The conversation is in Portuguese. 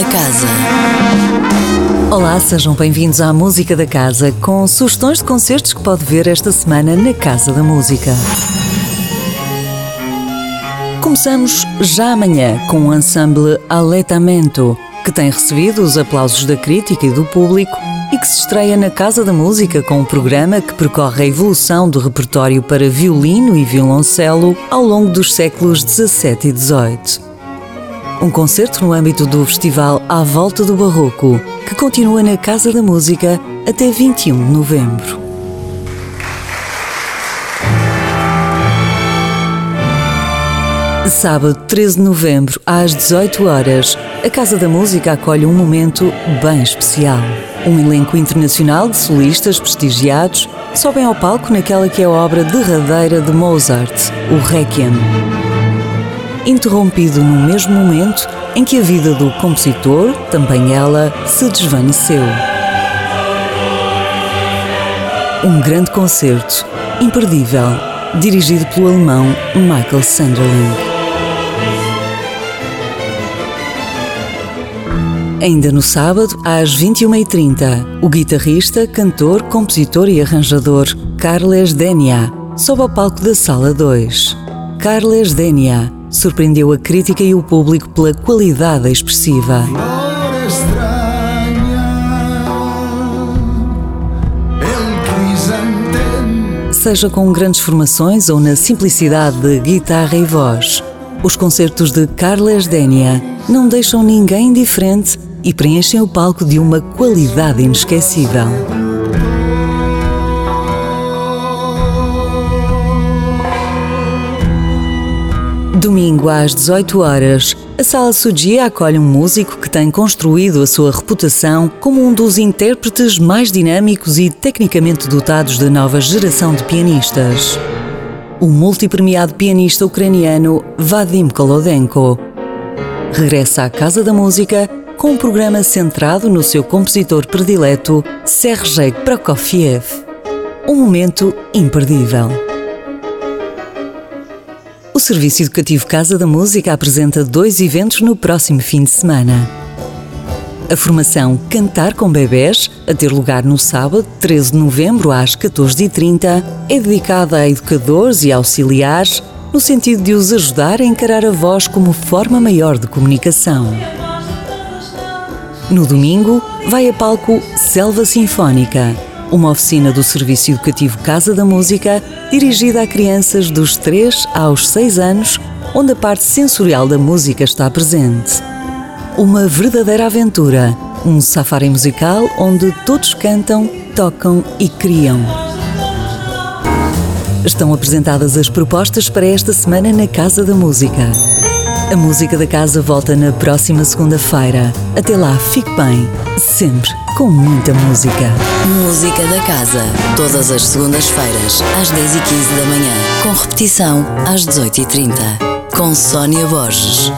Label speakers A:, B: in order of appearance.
A: da Casa.
B: Olá, sejam bem-vindos à Música da Casa, com sugestões de concertos que pode ver esta semana na Casa da Música. Começamos já amanhã com o ensemble Aletamento, que tem recebido os aplausos da crítica e do público e que se estreia na Casa da Música com um programa que percorre a evolução do repertório para violino e violoncelo ao longo dos séculos XVII e XVIII. Um concerto no âmbito do festival À Volta do Barroco, que continua na Casa da Música até 21 de novembro. Sábado 13 de novembro, às 18 horas, a Casa da Música acolhe um momento bem especial. Um elenco internacional de solistas prestigiados sobem ao palco naquela que é a obra derradeira de Mozart, o Requiem. Interrompido no mesmo momento em que a vida do compositor, também ela, se desvaneceu. Um grande concerto, imperdível, dirigido pelo alemão Michael Sanderling. Ainda no sábado, às 21h30, o guitarrista, cantor, compositor e arranjador Carles Denia sobe ao palco da Sala 2. Carles Denia surpreendeu a crítica e o público pela qualidade expressiva. Seja com grandes formações ou na simplicidade de guitarra e voz, os concertos de Carles Denia não deixam ninguém indiferente e preenchem o palco de uma qualidade inesquecível. Domingo às 18 horas, a Sala Sugia acolhe um músico que tem construído a sua reputação como um dos intérpretes mais dinâmicos e tecnicamente dotados da nova geração de pianistas. O multipremiado pianista ucraniano Vadim Kolodenko regressa à Casa da Música com um programa centrado no seu compositor predileto, Sergei Prokofiev. Um momento imperdível. O Serviço Educativo Casa da Música apresenta dois eventos no próximo fim de semana. A formação Cantar com Bebés, a ter lugar no sábado, 13 de novembro, às 14h30, é dedicada a educadores e auxiliares no sentido de os ajudar a encarar a voz como forma maior de comunicação. No domingo, vai a palco Selva Sinfónica, uma oficina do Serviço Educativo Casa da Música dirigida a crianças dos 3 aos 6 anos, onde a parte sensorial da música está presente. Uma verdadeira aventura, um safari musical onde todos cantam, tocam e criam. Estão apresentadas as propostas para esta semana na Casa da Música. A música da casa volta na próxima segunda-feira. Até lá, fique bem, sempre com muita música.
A: Música da Casa, todas as segundas-feiras, às 10h15 da manhã, com repetição às 18h30, com Sónia Borges.